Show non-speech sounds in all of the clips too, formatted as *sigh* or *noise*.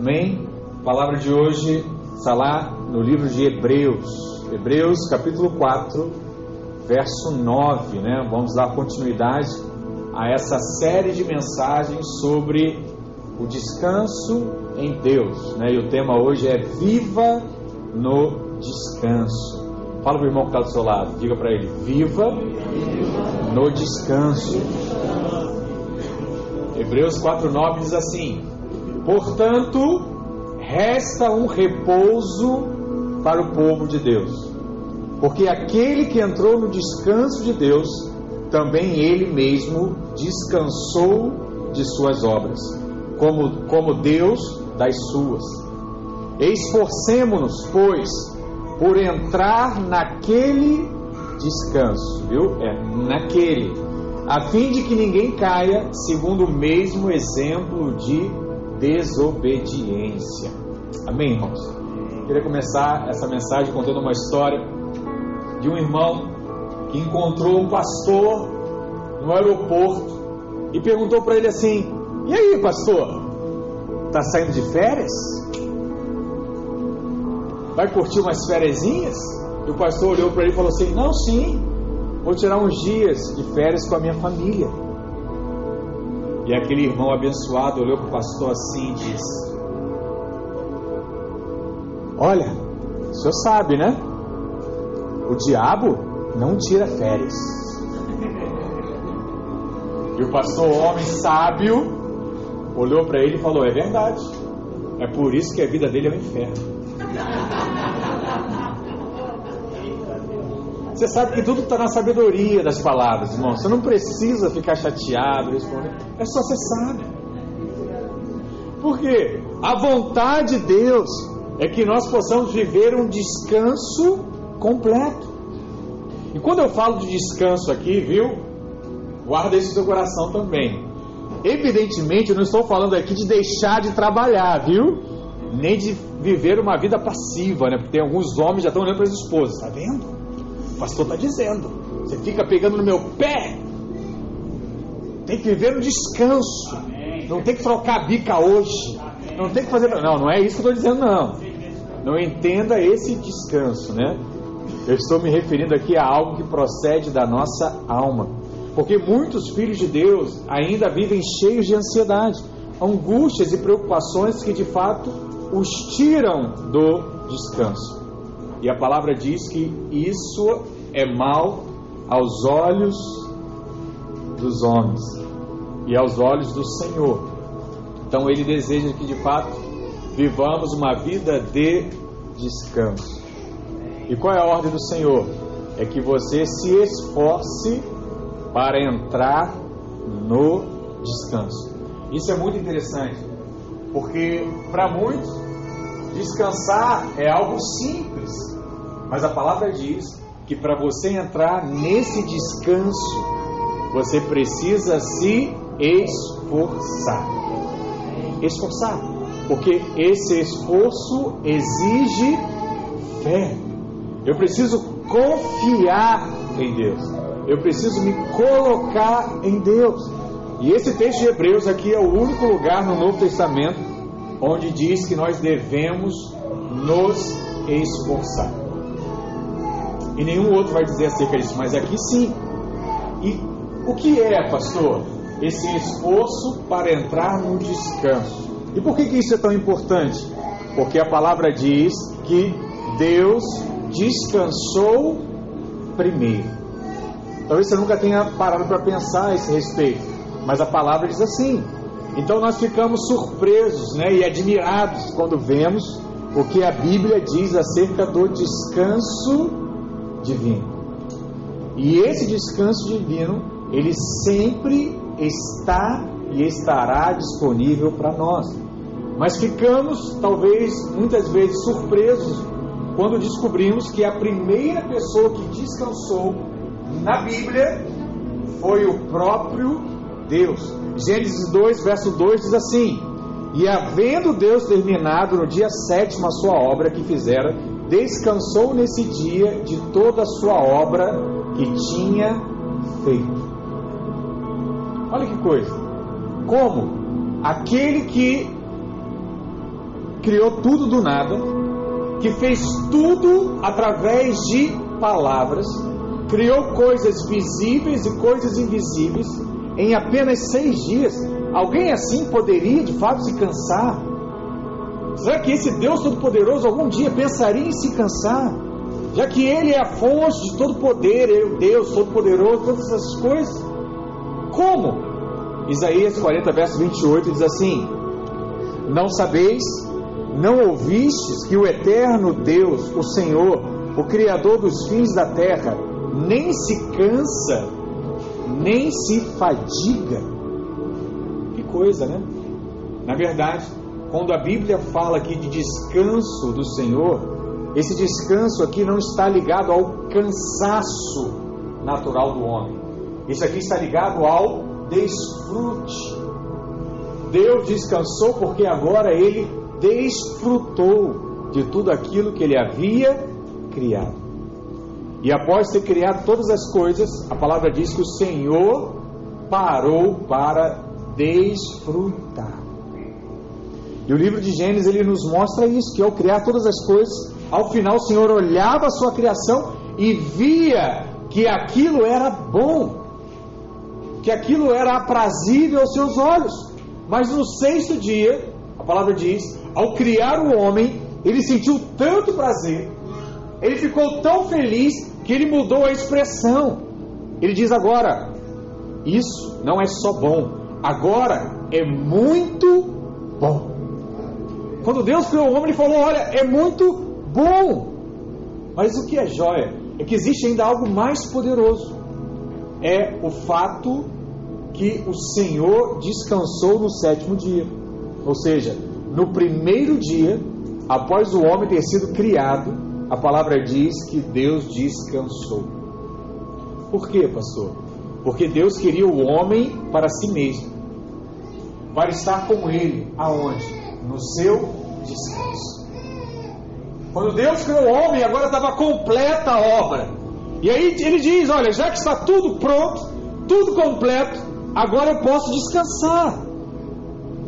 Amém? A palavra de hoje está lá no livro de Hebreus, Hebreus capítulo 4, verso 9, né? Vamos dar continuidade a essa série de mensagens sobre o descanso em Deus, né? E o tema hoje é Viva no Descanso. Fala para o irmão que está do seu lado, diga para ele: Viva no descanso. Hebreus 4,9 diz assim: Portanto, resta um repouso para o povo de Deus, porque aquele que entrou no descanso de Deus, também ele mesmo descansou de suas obras, como, como Deus das suas. Esforcemo-nos, pois, por entrar naquele descanso, viu? É naquele, a fim de que ninguém caia segundo o mesmo exemplo de desobediência. Amém, irmãos? Queria começar essa mensagem contando uma história de um irmão que encontrou um pastor no aeroporto e perguntou para ele assim: E aí, pastor? Tá saindo de férias? Vai curtir umas férias? E o pastor olhou para ele e falou assim: Não, sim, vou tirar uns dias de férias com a minha família. E aquele irmão abençoado olhou para o pastor assim e disse: Olha, o senhor sabe, né? O diabo não tira férias. *laughs* E o pastor, homem sábio, olhou para ele e falou: É verdade. É por isso que a vida dele é um inferno. Você sabe que tudo está na sabedoria das palavras, irmão. Você não precisa ficar chateado, responder. É só você sabe. Por quê? A vontade de Deus é que nós possamos viver um descanso completo. E quando eu falo de descanso aqui, viu? Guarda isso no seu coração também. Evidentemente, eu não estou falando aqui de deixar de trabalhar, viu? Nem de viver uma vida passiva, né? Porque tem alguns homens já estão olhando para as esposas, tá vendo? Pastor está dizendo. Você fica pegando no meu pé. Tem que viver no descanso. Não tem que trocar a bica hoje. Não tem que fazer. Não, não é isso que eu estou dizendo, não. Não entenda esse descanso, né? Eu estou me referindo aqui a algo que procede da nossa alma. Porque muitos filhos de Deus ainda vivem cheios de ansiedade, angústias e preocupações que de fato os tiram do descanso. E a palavra diz que isso é mal aos olhos dos homens e aos olhos do Senhor. Então ele deseja que de fato vivamos uma vida de descanso. E qual é a ordem do Senhor? É que você se esforce para entrar no descanso. Isso é muito interessante, porque para muitos descansar é algo simples, mas a palavra diz que para você entrar nesse descanso, você precisa se esforçar. Esforçar, porque esse esforço exige fé. Eu preciso confiar em Deus. Eu preciso me colocar em Deus. E esse texto de Hebreus aqui é o único lugar no Novo Testamento onde diz que nós devemos nos esforçar. E nenhum outro vai dizer acerca disso, mas aqui sim. E o que é, pastor? Esse esforço para entrar no descanso. E por que, que isso é tão importante? Porque a palavra diz que Deus descansou primeiro. Talvez você nunca tenha parado para pensar a esse respeito, mas a palavra diz assim. Então nós ficamos surpresos né, e admirados quando vemos o que a Bíblia diz acerca do descanso divino. E esse descanso divino, ele sempre está e estará disponível para nós. Mas ficamos, talvez, muitas vezes surpresos quando descobrimos que a primeira pessoa que descansou na Bíblia foi o próprio Deus. Gênesis 2, verso 2 diz assim: E havendo Deus terminado no dia sétimo a sua obra que fizera, descansou nesse dia de toda a sua obra que tinha feito. Olha que coisa! Como aquele que criou tudo do nada, que fez tudo através de palavras, criou coisas visíveis e coisas invisíveis em apenas seis dias. Alguém assim poderia de fato se cansar? Será que esse Deus Todo-Poderoso algum dia pensaria em se cansar? Já que Ele é a fonte de todo poder, Ele é Deus Todo-Poderoso, todas essas coisas. Como? Isaías 40, verso 28 diz assim: Não sabeis, não ouvistes que o eterno Deus, o Senhor, o Criador dos fins da terra, nem se cansa, nem se fadiga. Que coisa, né? Na verdade, quando a Bíblia fala aqui de descanso do Senhor, esse descanso aqui não está ligado ao cansaço natural do homem. Isso aqui está ligado ao desfrute. Deus descansou porque agora ele desfrutou de tudo aquilo que ele havia criado. E após ter criado todas as coisas, a palavra diz que o Senhor parou para desfrutar. E o livro de Gênesis ele nos mostra isso, que ao criar todas as coisas, ao final o Senhor olhava a sua criação e via que aquilo era bom, que aquilo era aprazível aos seus olhos. Mas no sexto dia, a palavra diz, ao criar o homem, ele sentiu tanto prazer, ele ficou tão feliz que ele mudou a expressão. Ele diz agora: Isso não é só bom, agora é muito bom. Quando Deus criou o homem, ele falou: Olha, é muito bom. Mas o que é joia? É que existe ainda algo mais poderoso. É o fato que o Senhor descansou no sétimo dia. Ou seja, no primeiro dia, após o homem ter sido criado, a palavra diz que Deus descansou. Por quê, pastor? Porque Deus queria o homem para si mesmo, para estar com ele, aonde? no seu descanso. Quando Deus criou o homem, agora estava completa a obra. E aí ele diz: Olha, já que está tudo pronto, tudo completo, agora eu posso descansar.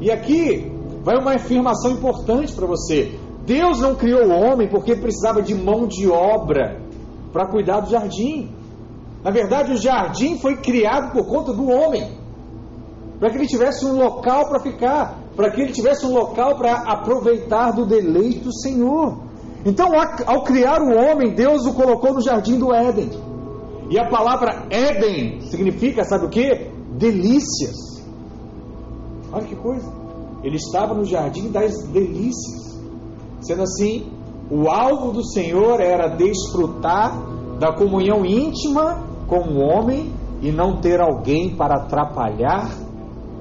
E aqui vai uma afirmação importante para você. Deus não criou o homem porque precisava de mão de obra para cuidar do jardim. Na verdade, o jardim foi criado por conta do homem, para que ele tivesse um local para ficar para que ele tivesse um local para aproveitar do deleite do Senhor. Então, ao criar o homem, Deus o colocou no jardim do Éden. E a palavra Éden significa, sabe o que? Delícias. Olha que coisa. Ele estava no jardim das delícias. Sendo assim, o alvo do Senhor era desfrutar da comunhão íntima com o homem e não ter alguém para atrapalhar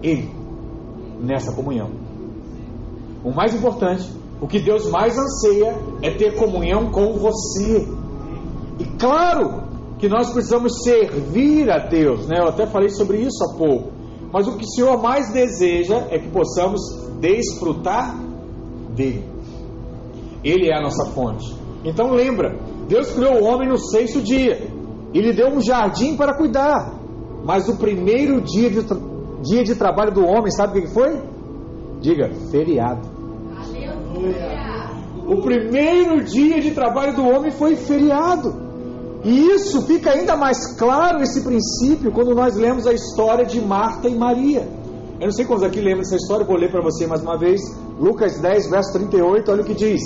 ele nessa comunhão. O mais importante, o que Deus mais anseia é ter comunhão com você. E claro que nós precisamos servir a Deus, né? Eu até falei sobre isso há pouco. Mas o que o Senhor mais deseja é que possamos desfrutar dele. Ele é a nossa fonte. Então lembra, Deus criou o homem no sexto dia. E lhe deu um jardim para cuidar. Mas o primeiro dia de dia de trabalho do homem, sabe o que foi? Diga, feriado. O primeiro dia de trabalho do homem foi feriado. E isso fica ainda mais claro, esse princípio, quando nós lemos a história de Marta e Maria. Eu não sei quantos aqui lembram dessa história, vou ler para você mais uma vez. Lucas 10, verso 38, olha o que diz.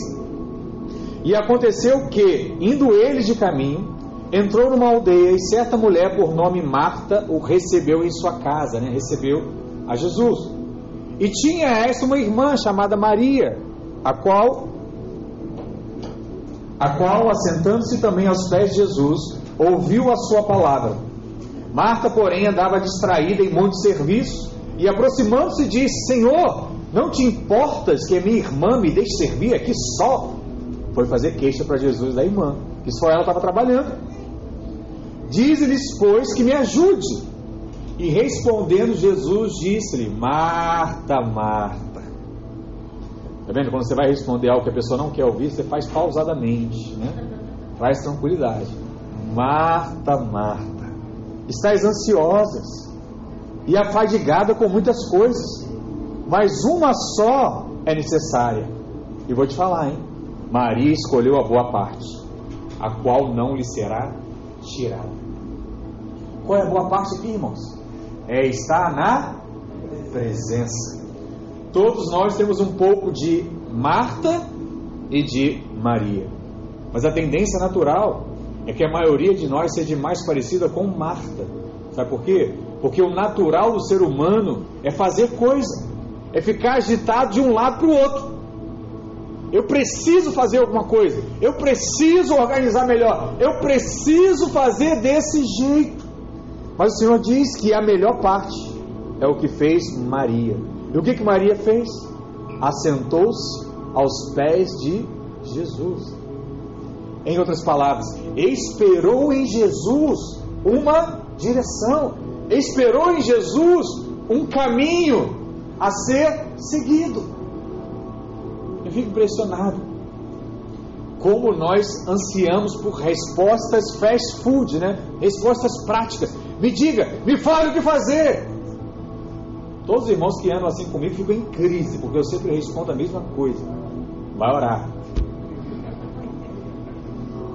E aconteceu que, indo eles de caminho, entrou numa aldeia e certa mulher por nome Marta o recebeu em sua casa, né? recebeu a Jesus. E tinha essa uma irmã chamada Maria, a qual, a qual assentando-se também aos pés de Jesus, ouviu a sua palavra. Marta, porém, andava distraída em muito serviço e aproximando-se disse: Senhor, não te importas que a minha irmã me deixe servir aqui só? Foi fazer queixa para Jesus da irmã, que só ela estava trabalhando. Dize-lhes, pois, que me ajude. E respondendo, Jesus disse-lhe: Marta, Marta. Está vendo? Quando você vai responder algo que a pessoa não quer ouvir, você faz pausadamente, né? Traz tranquilidade. Marta, Marta, estás ansiosas e afadigada com muitas coisas, mas uma só é necessária. E vou te falar, hein? Maria escolheu a boa parte, a qual não lhe será tirada. Qual é a boa parte aqui, irmãos? É estar na presença. Todos nós temos um pouco de Marta e de Maria. Mas a tendência natural é que a maioria de nós seja mais parecida com Marta. Sabe por quê? Porque o natural do ser humano é fazer coisa, é ficar agitado de um lado para o outro. Eu preciso fazer alguma coisa, eu preciso organizar melhor, eu preciso fazer desse jeito. Mas o Senhor diz que a melhor parte é o que fez Maria. E o que, que Maria fez? Assentou-se aos pés de Jesus. Em outras palavras, esperou em Jesus uma direção, esperou em Jesus um caminho a ser seguido. Fico impressionado como nós ansiamos por respostas fast food, né? Respostas práticas. Me diga, me fale o que fazer. Todos os irmãos que andam assim comigo ficam em crise, porque eu sempre respondo a mesma coisa. Vai orar.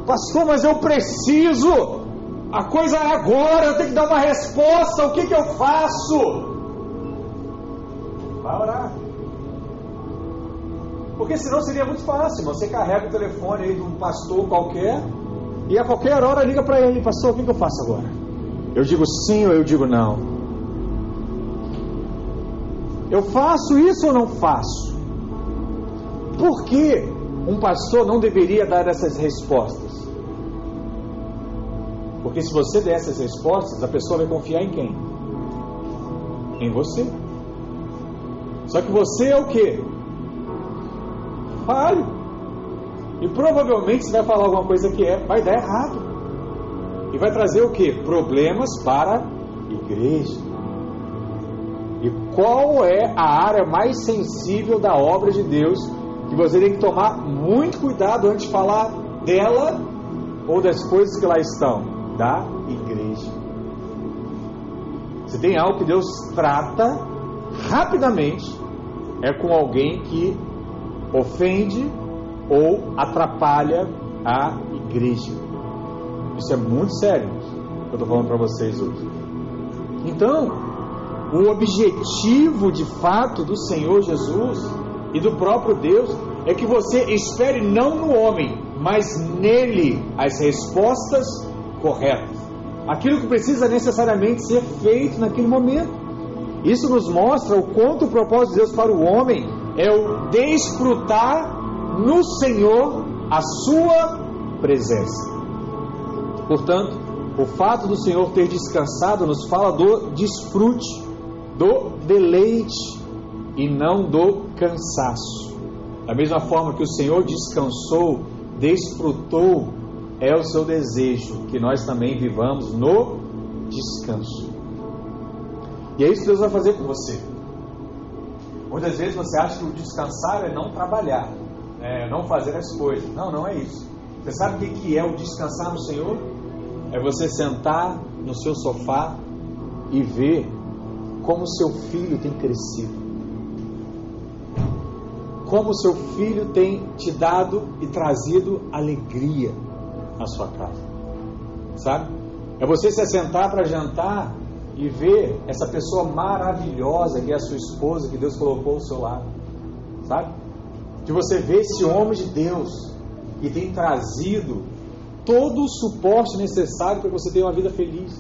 Pastor, mas eu preciso. A coisa é agora, eu tenho que dar uma resposta. O que, que eu faço? Vai orar. Porque senão seria muito fácil. Você carrega o telefone aí de um pastor qualquer e a qualquer hora liga para ele: Pastor, o que, que eu faço agora? Eu digo sim ou eu digo não? Eu faço isso ou não faço? Por que um pastor não deveria dar essas respostas? Porque se você der essas respostas, a pessoa vai confiar em quem? Em você. Só que você é o que? E provavelmente você vai falar alguma coisa que é, vai dar errado. E vai trazer o que? Problemas para a igreja. E qual é a área mais sensível da obra de Deus que você tem que tomar muito cuidado antes de falar dela ou das coisas que lá estão, da igreja. Se tem algo que Deus trata rapidamente, é com alguém que ofende ou atrapalha a igreja. Isso é muito sério, que eu estou falando para vocês hoje. Então, o objetivo de fato do Senhor Jesus e do próprio Deus é que você espere não no homem, mas nele as respostas corretas. Aquilo que precisa necessariamente ser feito naquele momento. Isso nos mostra o quanto o propósito de Deus para o homem é o desfrutar no Senhor a sua presença. Portanto, o fato do Senhor ter descansado nos fala do desfrute, do deleite e não do cansaço. Da mesma forma que o Senhor descansou, desfrutou, é o seu desejo que nós também vivamos no descanso. E é isso que Deus vai fazer com você. Muitas vezes você acha que o descansar é não trabalhar, é não fazer as coisas. Não, não é isso. Você sabe o que é o descansar no Senhor? É você sentar no seu sofá e ver como seu filho tem crescido como seu filho tem te dado e trazido alegria à sua casa. Sabe? É você se assentar para jantar e ver essa pessoa maravilhosa que é a sua esposa, que Deus colocou ao seu lado. Sabe? De você ver esse homem de Deus que tem trazido todo o suporte necessário para você ter uma vida feliz.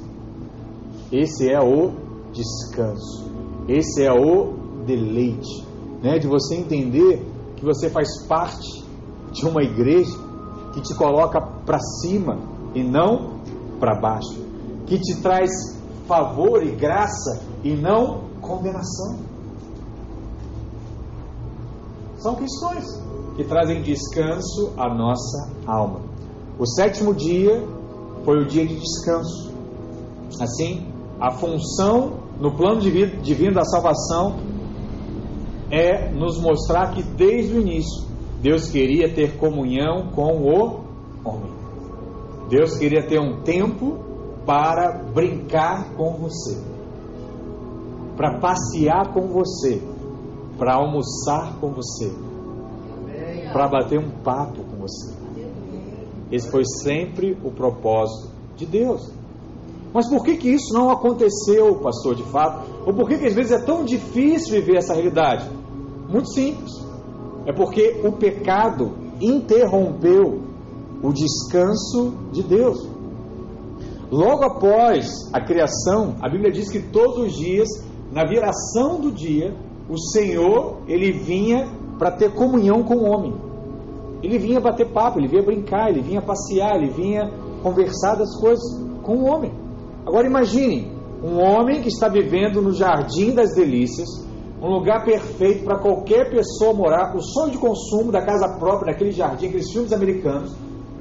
Esse é o descanso. Esse é o deleite né, de você entender que você faz parte de uma igreja que te coloca para cima e não para baixo, que te traz favor e graça e não condenação. São questões que trazem descanso à nossa alma. O sétimo dia foi o dia de descanso. Assim, a função no plano divino da salvação é nos mostrar que desde o início Deus queria ter comunhão com o homem. Deus queria ter um tempo para brincar com você, para passear com você, para almoçar com você. para bater um papo com você. Esse foi sempre o propósito de Deus. Mas por que, que isso não aconteceu, pastor, de fato? Ou por que, que às vezes é tão difícil viver essa realidade? Muito simples. É porque o pecado interrompeu o descanso de Deus. Logo após a criação, a Bíblia diz que todos os dias, na viração do dia, o Senhor ele vinha para ter comunhão com o homem. Ele vinha bater papo, ele vinha brincar, ele vinha passear, ele vinha conversar das coisas com o homem. Agora imagine um homem que está vivendo no jardim das delícias, um lugar perfeito para qualquer pessoa morar, o sonho de consumo da casa própria, naquele jardim, aqueles filmes americanos,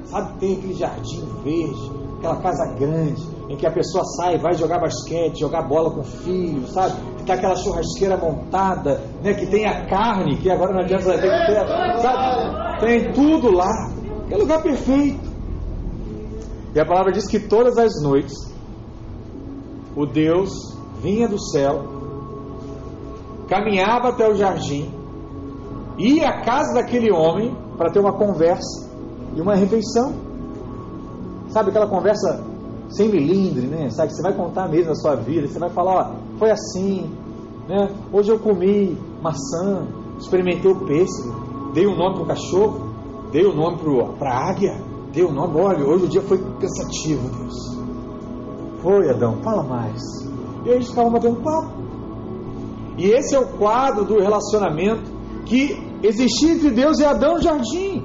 sabe? Tem aquele jardim verde, aquela casa grande, em que a pessoa sai, vai jogar basquete, jogar bola com o filho, sabe? Que tá aquela churrasqueira montada, né? Que tem a carne, que agora não adianta ter que ter, sabe? Tem tudo lá. É lugar perfeito. E a palavra diz que todas as noites o Deus vinha do céu, caminhava até o jardim, ia à casa daquele homem para ter uma conversa e uma refeição. Sabe aquela conversa sem milindre, né? Sabe, você vai contar mesmo a sua vida, você vai falar, ó, foi assim, né? Hoje eu comi maçã, experimentei o pêssego, dei um nome para o cachorro, dei o um nome para a águia, dei o um nome, olha, hoje o dia foi cansativo, Deus. Foi, Adão, fala mais. E aí eles ficavam batendo papo. E esse é o quadro do relacionamento que existia entre Deus e Adão no jardim.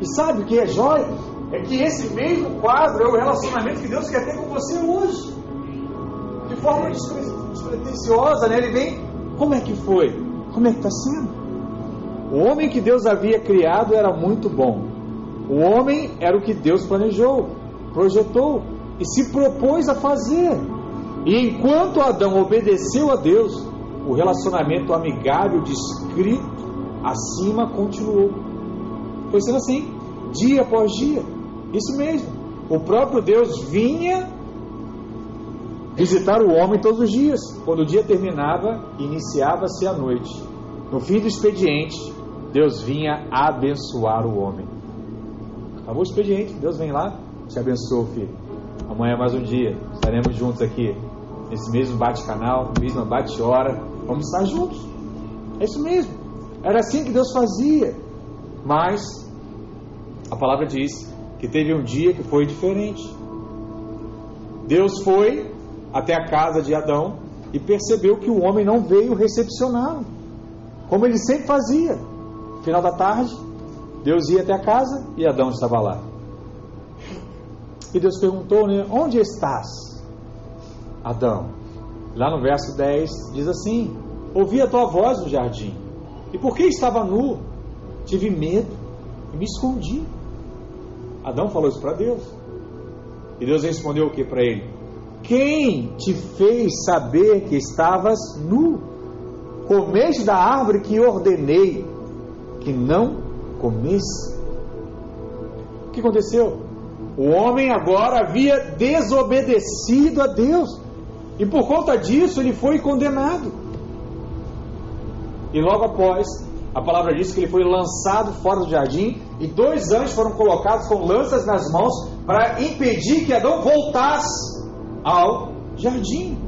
E sabe o que é jóia? É que esse mesmo quadro é o relacionamento que Deus quer ter com você hoje. De forma despretensiosa, né? Ele vem, como é que foi? Como é que está sendo? O homem que Deus havia criado era muito bom. O homem era o que Deus planejou, projetou e se propôs a fazer. E enquanto Adão obedeceu a Deus, o relacionamento amigável descrito acima continuou. Foi sendo assim, dia após dia. Isso mesmo. O próprio Deus vinha visitar o homem todos os dias. Quando o dia terminava, iniciava-se a noite. No fim do expediente, Deus vinha abençoar o homem. Acabou o expediente, Deus vem lá, te abençoa, filho. Amanhã mais um dia, estaremos juntos aqui, nesse mesmo bate-canal, mesma bate-hora. Vamos estar juntos. É isso mesmo. Era assim que Deus fazia. Mas a palavra diz que teve um dia que foi diferente. Deus foi até a casa de Adão e percebeu que o homem não veio recepcioná-lo, como ele sempre fazia. Final da tarde, Deus ia até a casa e Adão estava lá. E Deus perguntou, né, onde estás, Adão? Lá no verso 10 diz assim: Ouvi a tua voz no jardim, e porque estava nu, tive medo e me escondi. Adão falou isso para Deus. E Deus respondeu o que para ele? Quem te fez saber que estavas nu? Comeste da árvore que ordenei que não comesse. O que aconteceu? O homem agora havia desobedecido a Deus. E por conta disso ele foi condenado. E logo após, a palavra diz que ele foi lançado fora do jardim e dois anjos foram colocados com lanças nas mãos para impedir que Adão voltasse ao jardim.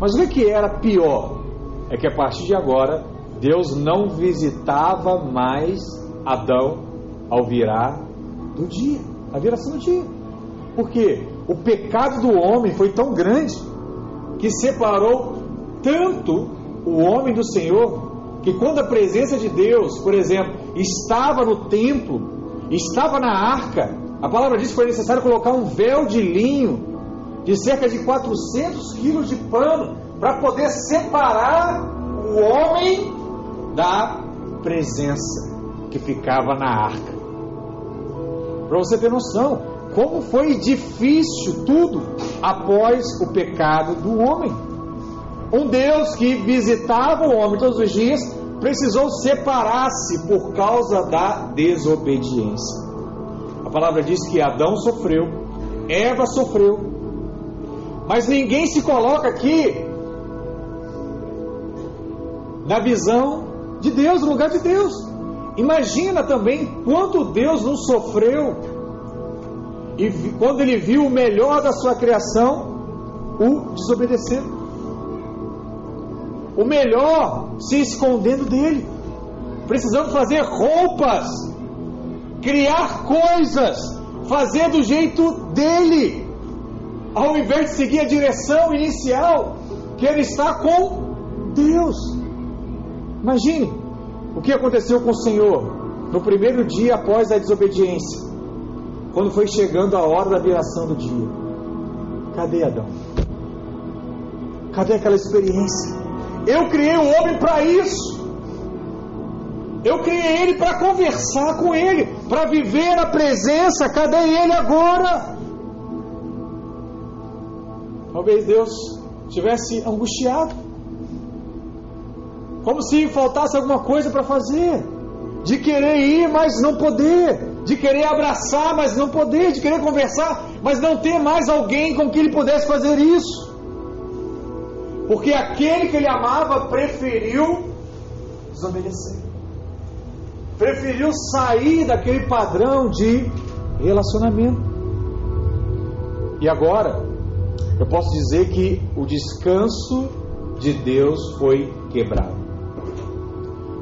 Mas o que era pior? É que a partir de agora, Deus não visitava mais Adão ao virar do dia a viração do dia. Porque o pecado do homem foi tão grande que separou tanto o homem do Senhor que quando a presença de Deus, por exemplo, estava no templo, estava na arca, a palavra diz que foi necessário colocar um véu de linho de cerca de 400 quilos de pano para poder separar o homem da presença que ficava na arca. Para você ter noção, como foi difícil tudo após o pecado do homem. Um Deus que visitava o homem todos os dias precisou separar-se por causa da desobediência. A palavra diz que Adão sofreu, Eva sofreu, mas ninguém se coloca aqui na visão de Deus, no lugar de Deus. Imagina também quanto Deus não sofreu e quando ele viu o melhor da sua criação, o desobedecer. O melhor se escondendo dele. Precisando fazer roupas, criar coisas, fazer do jeito dele, ao invés de seguir a direção inicial que ele está com Deus. Imagine o que aconteceu com o Senhor no primeiro dia após a desobediência, quando foi chegando a hora da viração do dia. Cadê Adão? Cadê aquela experiência? Eu criei o homem para isso. Eu criei ele para conversar com ele, para viver a presença. Cadê ele agora? Talvez Deus tivesse angustiado, como se faltasse alguma coisa para fazer, de querer ir, mas não poder, de querer abraçar, mas não poder, de querer conversar, mas não ter mais alguém com quem ele pudesse fazer isso. Porque aquele que ele amava preferiu desobedecer. Preferiu sair daquele padrão de relacionamento. E agora, eu posso dizer que o descanso de Deus foi quebrado.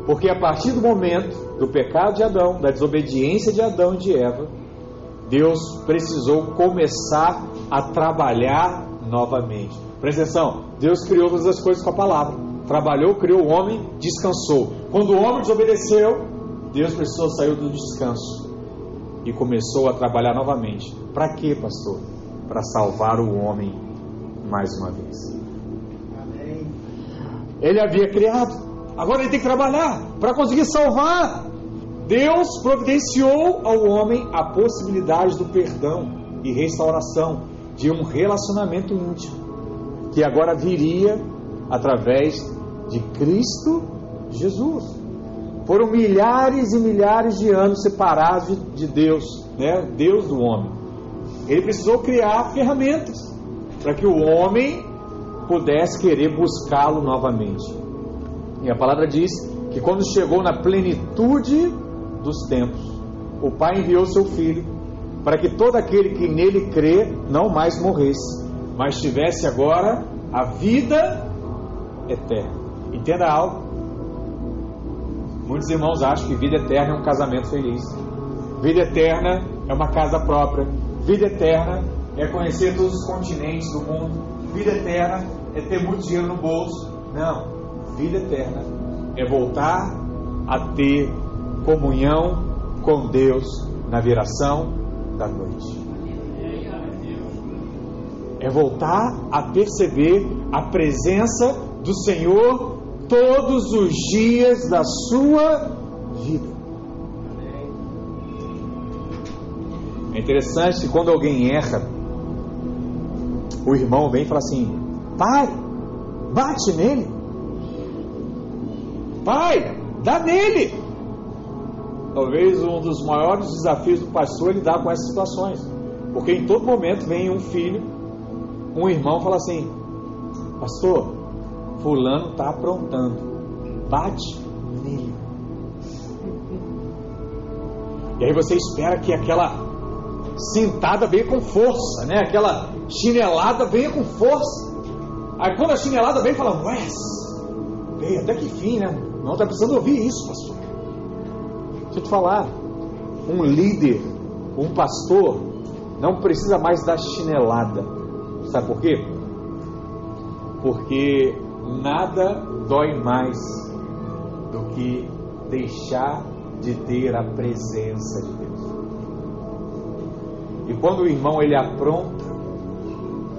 Porque a partir do momento do pecado de Adão, da desobediência de Adão e de Eva, Deus precisou começar a trabalhar novamente. Presta atenção, Deus criou todas as coisas com a palavra. Trabalhou, criou o homem, descansou. Quando o homem desobedeceu, Deus precisou sair do descanso e começou a trabalhar novamente. Para quê, pastor? Para salvar o homem mais uma vez. Amém. Ele havia criado, agora ele tem que trabalhar para conseguir salvar. Deus providenciou ao homem a possibilidade do perdão e restauração de um relacionamento íntimo que agora viria através de Cristo Jesus. Foram milhares e milhares de anos separados de Deus, né? Deus do homem. Ele precisou criar ferramentas para que o homem pudesse querer buscá-lo novamente. E a palavra diz que quando chegou na plenitude dos tempos, o Pai enviou seu Filho para que todo aquele que nele crê não mais morresse, mas tivesse agora a vida eterna. Entenda algo. Muitos irmãos acham que vida eterna é um casamento feliz. Vida eterna é uma casa própria. Vida eterna é conhecer todos os continentes do mundo. Vida eterna é ter muito dinheiro no bolso. Não. Vida eterna é voltar a ter comunhão com Deus na viração da noite é voltar a perceber a presença do Senhor todos os dias da sua vida. É interessante que quando alguém erra, o irmão vem e fala assim: Pai, bate nele. Pai, dá nele. Talvez um dos maiores desafios do pastor é lidar com essas situações. Porque em todo momento vem um filho um irmão fala assim: Pastor, Fulano está aprontando, bate nele. E aí você espera que aquela sentada venha com força, né? Aquela chinelada venha com força. Aí quando a chinelada vem, fala: Ué, veio até que fim, né? Não está precisando ouvir isso, pastor. Deixa eu te falar: um líder, um pastor, não precisa mais da chinelada Sabe por quê? Porque nada dói mais do que deixar de ter a presença de Deus. E quando o irmão ele apronta,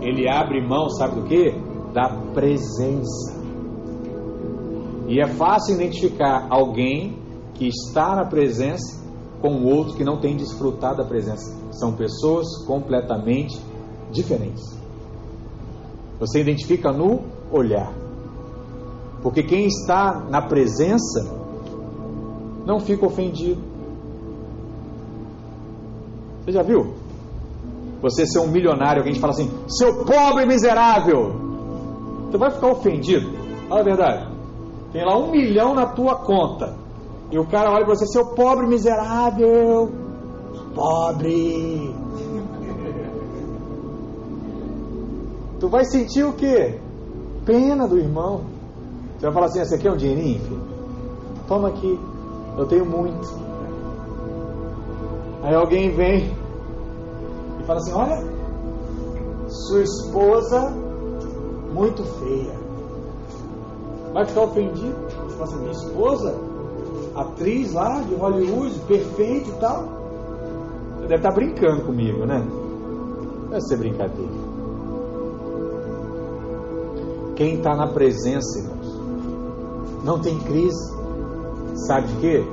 ele abre mão, sabe do que? Da presença. E é fácil identificar alguém que está na presença com o outro que não tem desfrutado da presença. São pessoas completamente diferentes. Você identifica no olhar. Porque quem está na presença não fica ofendido. Você já viu? Você ser um milionário, alguém te fala assim, seu pobre miserável. Você vai ficar ofendido? Fala a verdade. Tem lá um milhão na tua conta. E o cara olha para você, seu pobre miserável, pobre. Tu vai sentir o quê? Pena do irmão. Você vai falar assim: esse aqui é um dinheirinho, filho? Toma aqui, eu tenho muito. Aí alguém vem e fala assim: olha, sua esposa muito feia. Vai ficar ofendido? Fala assim: minha esposa, atriz lá de Hollywood, perfeita e tal. Você deve estar brincando comigo, né? Deve ser brincadeira. Quem está na presença, irmãos, não tem crise. Sabe de quê?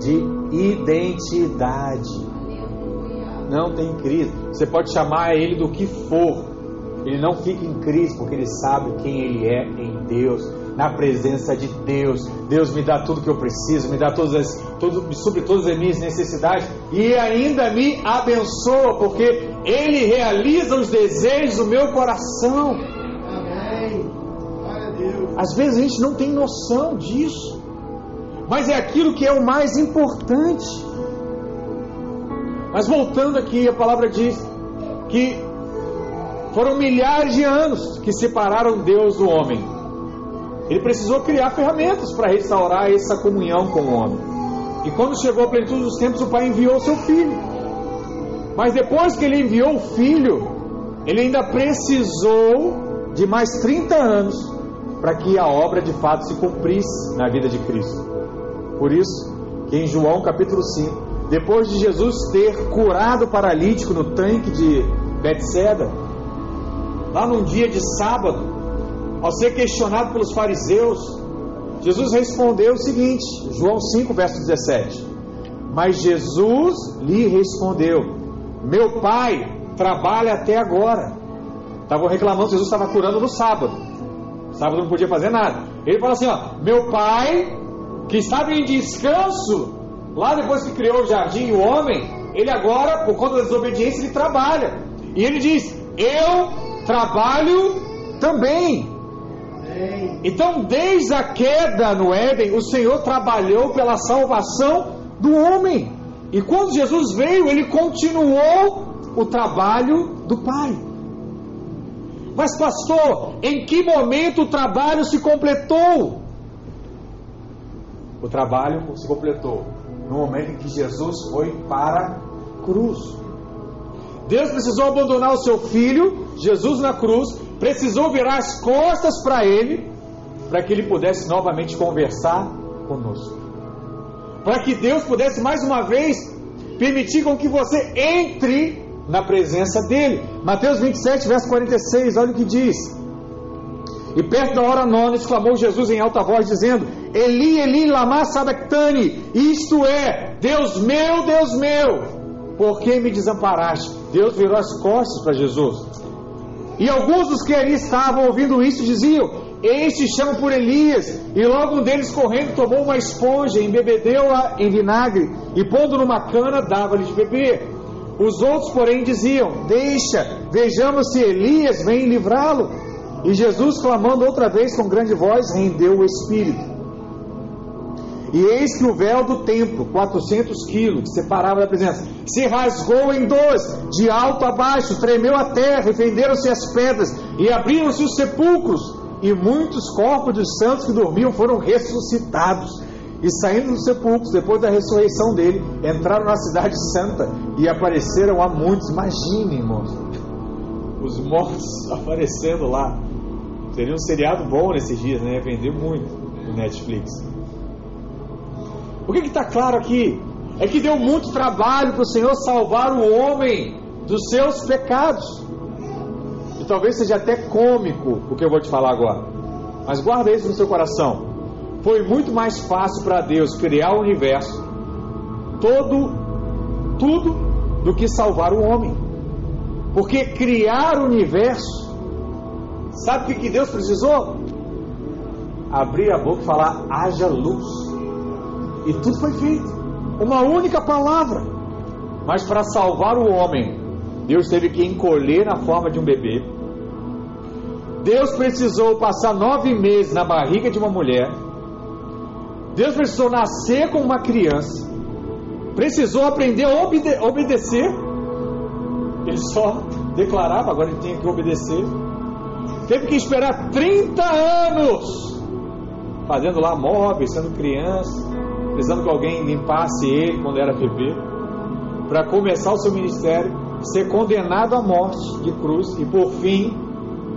De identidade. Não tem crise. Você pode chamar ele do que for. Ele não fica em crise porque ele sabe quem ele é em Deus, na presença de Deus. Deus me dá tudo que eu preciso, me dá todas as, supre todas as minhas necessidades e ainda me abençoa porque Ele realiza os desejos do meu coração. Às vezes a gente não tem noção disso, mas é aquilo que é o mais importante. Mas voltando aqui, a palavra diz que foram milhares de anos que separaram Deus do homem. Ele precisou criar ferramentas para restaurar essa comunhão com o homem. E quando chegou a plenitude dos tempos, o Pai enviou seu filho. Mas depois que ele enviou o filho, ele ainda precisou de mais 30 anos para que a obra de fato se cumprisse na vida de Cristo. Por isso, que em João capítulo 5, depois de Jesus ter curado o paralítico no tanque de Betseda, lá num dia de sábado, ao ser questionado pelos fariseus, Jesus respondeu o seguinte, João 5, verso 17: Mas Jesus lhe respondeu: Meu pai trabalha até agora. Estavam reclamando Jesus estava curando no sábado. Sábado não podia fazer nada. Ele fala assim: ó, meu pai, que estava em descanso, lá depois que criou o jardim e o homem, ele agora, por conta da desobediência, ele trabalha. E ele diz: Eu trabalho também. Então, desde a queda no Éden, o Senhor trabalhou pela salvação do homem. E quando Jesus veio, ele continuou o trabalho do Pai. Mas, pastor, em que momento o trabalho se completou? O trabalho se completou no momento em que Jesus foi para a cruz. Deus precisou abandonar o seu filho, Jesus na cruz, precisou virar as costas para ele, para que ele pudesse novamente conversar conosco. Para que Deus pudesse mais uma vez permitir com que você entre na presença dele. Mateus 27, verso 46, olha o que diz. E perto da hora nona exclamou Jesus em alta voz, dizendo: Eli, Eli, lama sabachthani, isto é, Deus meu, Deus meu, por que me desamparaste? Deus virou as costas para Jesus. E alguns dos que ali estavam ouvindo isso diziam: Este chama por Elias. E logo um deles, correndo, tomou uma esponja, embebedeu-a em vinagre e, pondo numa cana, dava-lhe de beber. Os outros, porém, diziam: Deixa, vejamos se Elias vem livrá-lo. E Jesus, clamando outra vez com grande voz, rendeu o espírito. E eis que o véu do templo, 400 quilos, que separava da presença, se rasgou em dois, de alto a baixo, tremeu a terra, e fenderam-se as pedras, e abriram-se os sepulcros, e muitos corpos dos santos que dormiam foram ressuscitados. E saindo dos sepulcros, depois da ressurreição dele, entraram na cidade santa e apareceram a muitos. Imagine, irmãos, os mortos *laughs* aparecendo lá. Seria um seriado bom nesses dias, né? Vender muito no Netflix. O que está claro aqui? É que deu muito trabalho para o Senhor salvar o homem dos seus pecados. E talvez seja até cômico o que eu vou te falar agora. Mas guarda isso no seu coração. Foi muito mais fácil para Deus criar o universo, todo, tudo, do que salvar o homem. Porque criar o universo, sabe o que, Deus precisou? Abrir a boca e falar: haja luz. E tudo foi feito. Uma única palavra. Mas para salvar o homem, Deus teve que encolher na forma de um bebê. Deus precisou passar nove meses na barriga de uma mulher Deus precisou nascer como uma criança, precisou aprender a obede obedecer. Ele só declarava, agora ele tinha que obedecer. Teve que esperar 30 anos, fazendo lá móveis, sendo criança, precisando que alguém limpasse ele quando era bebê, para começar o seu ministério, ser condenado à morte de cruz e por fim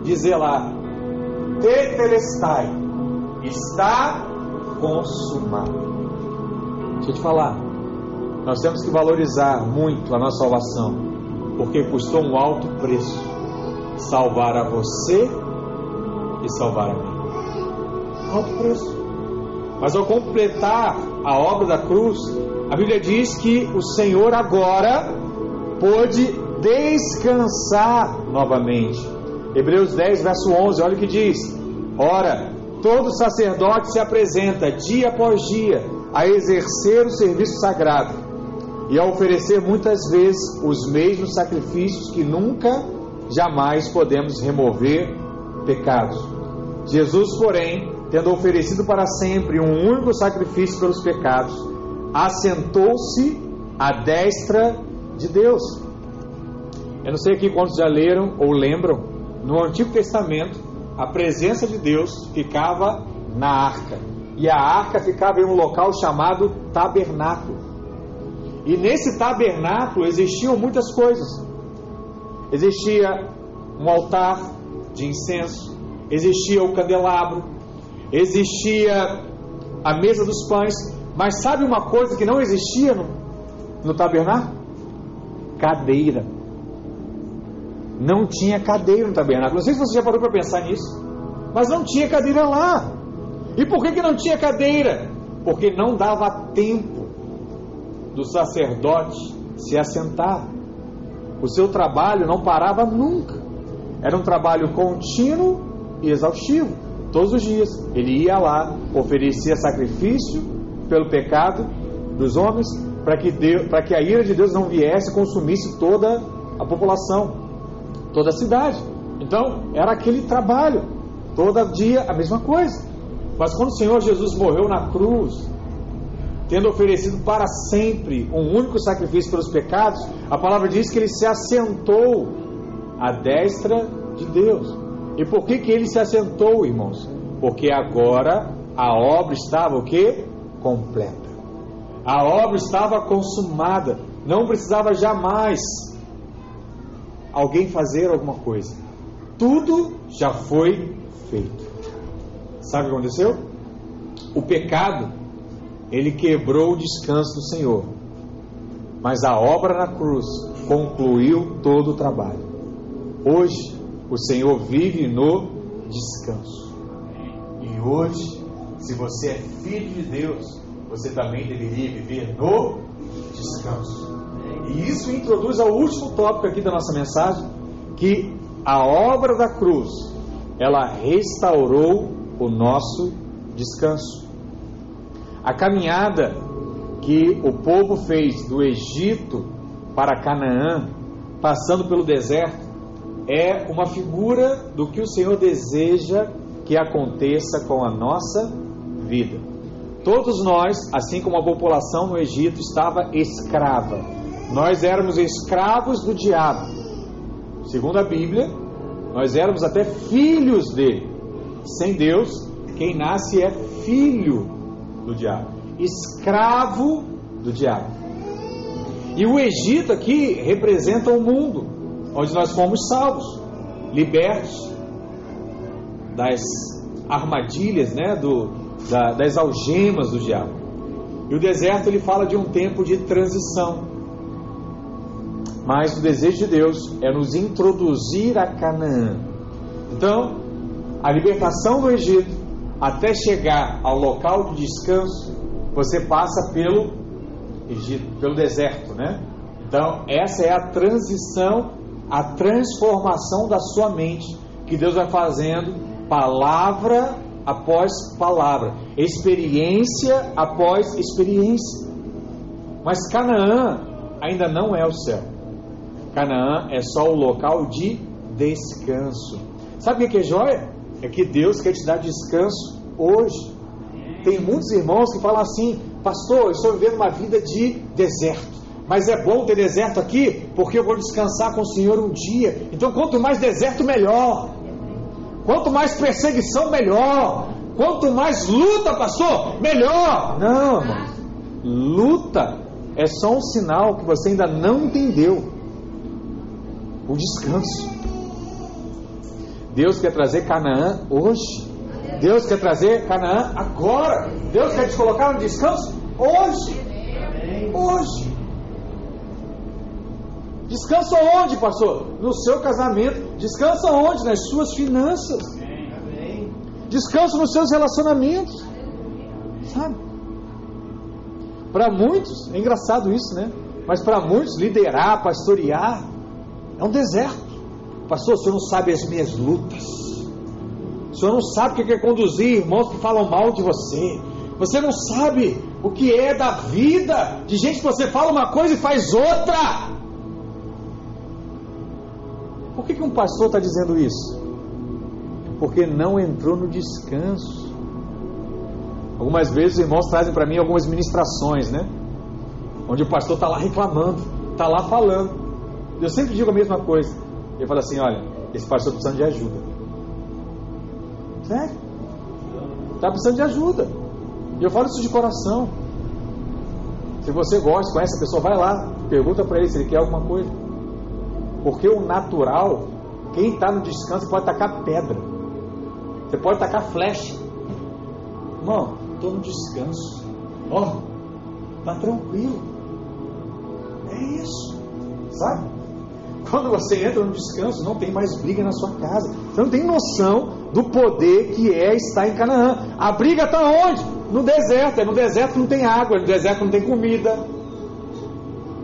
dizer lá: Tetelestai, está consumado. Deixa eu te falar, nós temos que valorizar muito a nossa salvação, porque custou um alto preço salvar a você e salvar a mim. Alto preço. Mas ao completar a obra da cruz, a Bíblia diz que o Senhor agora pôde descansar novamente. Hebreus 10, verso 11, olha o que diz: Ora, todo sacerdote se apresenta dia após dia a exercer o serviço sagrado e a oferecer muitas vezes os mesmos sacrifícios que nunca, jamais podemos remover pecados. Jesus, porém, tendo oferecido para sempre um único sacrifício pelos pecados, assentou-se à destra de Deus. Eu não sei aqui quantos já leram ou lembram, no Antigo Testamento, a presença de Deus ficava na arca. E a arca ficava em um local chamado tabernáculo. E nesse tabernáculo existiam muitas coisas. Existia um altar de incenso, existia o candelabro, existia a mesa dos pães. Mas sabe uma coisa que não existia no, no tabernáculo? Cadeira. Não tinha cadeira no tabernáculo. Não sei se você já parou para pensar nisso. Mas não tinha cadeira lá. E por que, que não tinha cadeira? Porque não dava tempo do sacerdote se assentar. O seu trabalho não parava nunca. Era um trabalho contínuo e exaustivo. Todos os dias. Ele ia lá, oferecia sacrifício pelo pecado dos homens, para que, que a ira de Deus não viesse e consumisse toda a população toda a cidade. Então, era aquele trabalho, todo dia a mesma coisa. Mas quando o Senhor Jesus morreu na cruz, tendo oferecido para sempre um único sacrifício pelos pecados, a palavra diz que ele se assentou à destra de Deus. E por que, que ele se assentou, irmãos? Porque agora a obra estava o que? Completa. A obra estava consumada. Não precisava jamais alguém fazer alguma coisa. Tudo já foi feito. Sabe o que aconteceu? O pecado, ele quebrou o descanso do Senhor. Mas a obra na cruz concluiu todo o trabalho. Hoje, o Senhor vive no descanso. E hoje, se você é filho de Deus, você também deveria viver no descanso. E isso introduz ao último tópico aqui da nossa mensagem, que a obra da cruz, ela restaurou o nosso descanso. A caminhada que o povo fez do Egito para Canaã, passando pelo deserto, é uma figura do que o Senhor deseja que aconteça com a nossa vida. Todos nós, assim como a população no Egito estava escrava, nós éramos escravos do diabo. Segundo a Bíblia, nós éramos até filhos dele. Sem Deus, quem nasce é filho do diabo, escravo do diabo. E o Egito aqui representa o mundo, onde nós fomos salvos, libertos das armadilhas, né, do, da, das algemas do diabo. E o deserto ele fala de um tempo de transição. Mas o desejo de Deus é nos introduzir a Canaã. Então, a libertação do Egito, até chegar ao local de descanso, você passa pelo Egito, pelo deserto, né? Então, essa é a transição, a transformação da sua mente que Deus vai fazendo palavra após palavra, experiência após experiência. Mas Canaã ainda não é o céu. Canaã é só o local de descanso. Sabe o que é joia? É que Deus quer te dar descanso hoje. tem muitos irmãos que falam assim: Pastor, eu estou vivendo uma vida de deserto. Mas é bom ter deserto aqui, porque eu vou descansar com o Senhor um dia. Então, quanto mais deserto, melhor. Quanto mais perseguição, melhor. Quanto mais luta, pastor, melhor. Não, irmão. Luta é só um sinal que você ainda não entendeu. O descanso. Deus quer trazer Canaã hoje. Deus quer trazer Canaã agora. Deus quer te colocar no descanso hoje. Hoje. Descansa onde, pastor? No seu casamento. Descansa onde? Nas suas finanças. Descansa nos seus relacionamentos. Sabe? Para muitos, é engraçado isso, né? Mas para muitos, liderar, pastorear, é um deserto. Pastor, o senhor não sabe as minhas lutas. O senhor não sabe o que é conduzir irmãos que falam mal de você. Você não sabe o que é da vida de gente que você fala uma coisa e faz outra. Por que, que um pastor está dizendo isso? Porque não entrou no descanso. Algumas vezes os irmãos trazem para mim algumas ministrações, né? Onde o pastor está lá reclamando, está lá falando. Eu sempre digo a mesma coisa. Eu falo assim: olha, esse pastor está precisando de ajuda. Sério? Está precisando de ajuda. E eu falo isso de coração. Se você gosta, conhece a pessoa, vai lá, pergunta para ele se ele quer alguma coisa. Porque o natural, quem está no descanso pode tacar pedra. Você pode tacar flecha. Irmão, estou no descanso. Ó, tá tranquilo. É isso. Sabe? Quando você entra no descanso, não tem mais briga na sua casa. Você não tem noção do poder que é estar em Canaã. A briga está onde? No deserto. É no deserto que não tem água, é no deserto que não tem comida.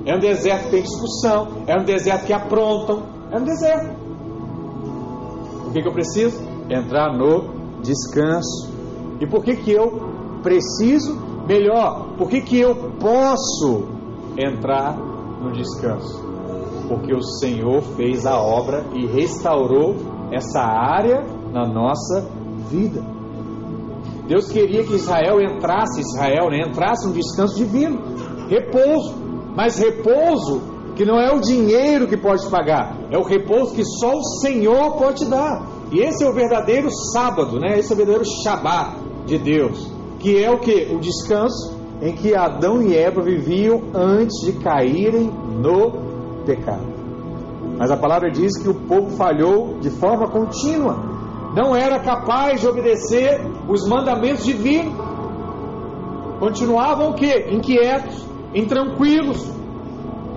É um deserto que tem discussão. É um deserto que aprontam. É um deserto. O que, que eu preciso? Entrar no descanso. E por que, que eu preciso? Melhor, por que, que eu posso entrar no descanso? Porque o Senhor fez a obra e restaurou essa área na nossa vida. Deus queria que Israel entrasse, Israel né, entrasse no descanso divino, repouso. Mas repouso que não é o dinheiro que pode pagar, é o repouso que só o Senhor pode dar. E esse é o verdadeiro sábado, né? Esse é o verdadeiro Shabat de Deus, que é o que? O descanso em que Adão e Eva viviam antes de caírem no pecado. Mas a palavra diz que o povo falhou de forma contínua, não era capaz de obedecer os mandamentos divinos. Continuavam o que? Inquietos, intranquilos.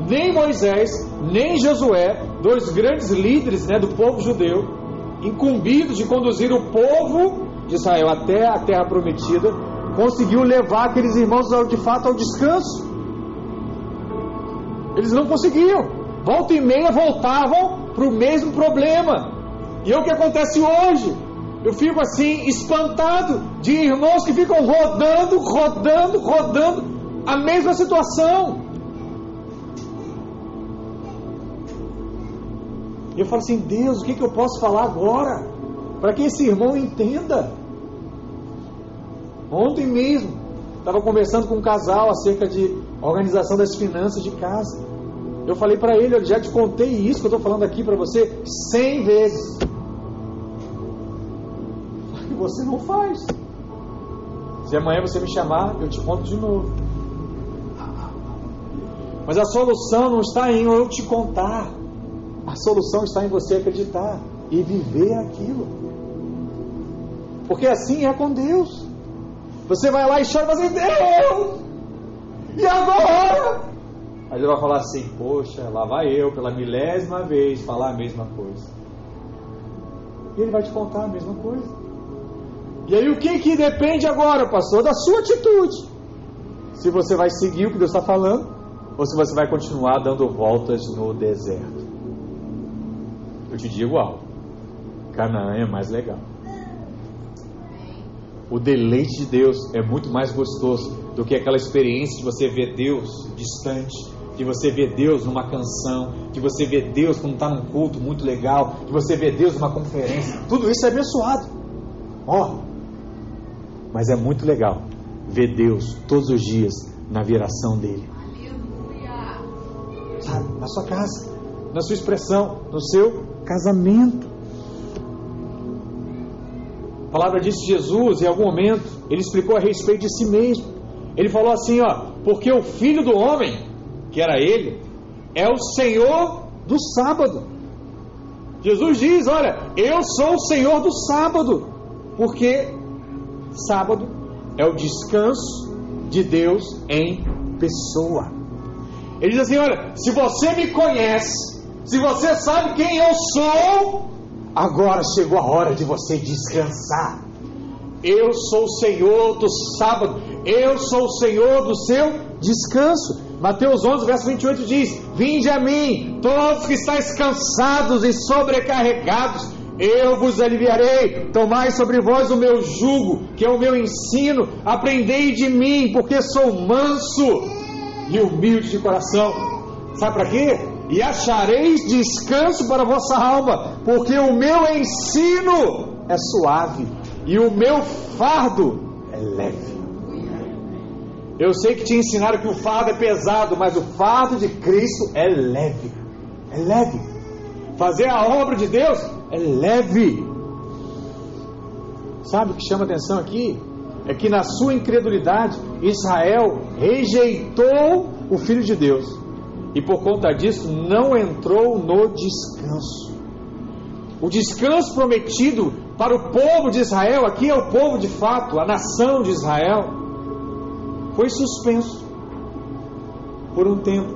Nem Moisés, nem Josué, dois grandes líderes né, do povo judeu, incumbidos de conduzir o povo de Israel até a terra prometida, conseguiu levar aqueles irmãos de fato ao descanso. Eles não conseguiam. Volta e meia voltavam para o mesmo problema. E é o que acontece hoje. Eu fico assim espantado de irmãos que ficam rodando, rodando, rodando a mesma situação. E eu falo assim: Deus, o que, que eu posso falar agora? Para que esse irmão entenda. Ontem mesmo, estava conversando com um casal acerca de organização das finanças de casa. Eu falei para ele: Eu já te contei isso que eu estou falando aqui para você cem vezes. E você não faz. Se amanhã você me chamar, eu te conto de novo. Mas a solução não está em eu te contar. A solução está em você acreditar e viver aquilo. Porque assim é com Deus. Você vai lá e chora e vai dizer, Deus! E agora? Aí ele vai falar assim, poxa, lá vai eu pela milésima vez falar a mesma coisa. E ele vai te contar a mesma coisa. E aí o que que depende agora, pastor? Da sua atitude. Se você vai seguir o que Deus está falando, ou se você vai continuar dando voltas no deserto. Eu te digo algo: Canaã é mais legal. O deleite de Deus é muito mais gostoso do que aquela experiência de você ver Deus distante, de você ver Deus numa canção, de você ver Deus quando está num culto muito legal, de você ver Deus numa conferência. Tudo isso é abençoado. Ó, oh, mas é muito legal vê Deus todos os dias na viração dele. Sabe? Na sua casa, na sua expressão, no seu casamento. Palavra diz que Jesus, em algum momento, ele explicou a respeito de si mesmo. Ele falou assim, ó, porque o filho do homem, que era ele, é o Senhor do sábado. Jesus diz: Olha, eu sou o Senhor do sábado, porque sábado é o descanso de Deus em pessoa. Ele diz assim: Olha, se você me conhece, se você sabe quem eu sou, agora chegou a hora de você descansar. Eu sou o Senhor do sábado, eu sou o Senhor do seu descanso. Mateus 11, verso 28 diz: Vinde a mim, todos que estáis cansados e sobrecarregados, eu vos aliviarei. Tomai sobre vós o meu jugo, que é o meu ensino. Aprendei de mim, porque sou manso e humilde de coração. Sabe para quê? E achareis descanso para a vossa alma, porque o meu ensino é suave e o meu fardo é leve. Eu sei que te ensinaram que o fardo é pesado, mas o fardo de Cristo é leve. É leve. Fazer a obra de Deus é leve. Sabe o que chama atenção aqui? É que na sua incredulidade, Israel rejeitou o Filho de Deus. E por conta disso, não entrou no descanso. O descanso prometido para o povo de Israel, aqui é o povo de fato, a nação de Israel foi suspenso por um tempo.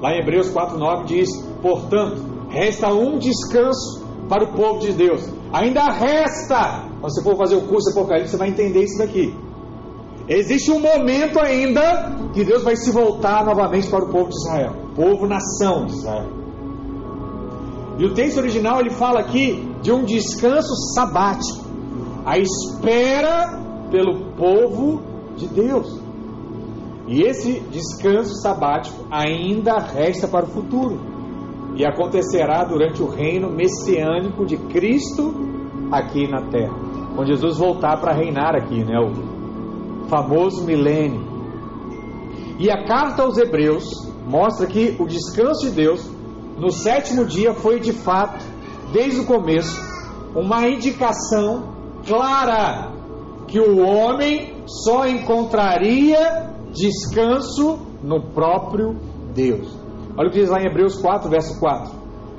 Lá em Hebreus 4,9 diz: Portanto, resta um descanso para o povo de Deus. Ainda resta, quando você for fazer o curso de Apocalipse, você vai entender isso daqui. Existe um momento ainda que Deus vai se voltar novamente para o povo de Israel, povo nação de Israel. E o texto original ele fala aqui de um descanso sabático, a espera pelo povo de Deus. E esse descanso sabático ainda resta para o futuro e acontecerá durante o reino messiânico de Cristo aqui na terra, quando Jesus voltar para reinar aqui, né, o famoso milênio. E a carta aos Hebreus mostra que o descanso de Deus no sétimo dia foi de fato, desde o começo, uma indicação clara que o homem só encontraria descanso no próprio Deus. Olha o que diz lá em Hebreus 4, verso 4.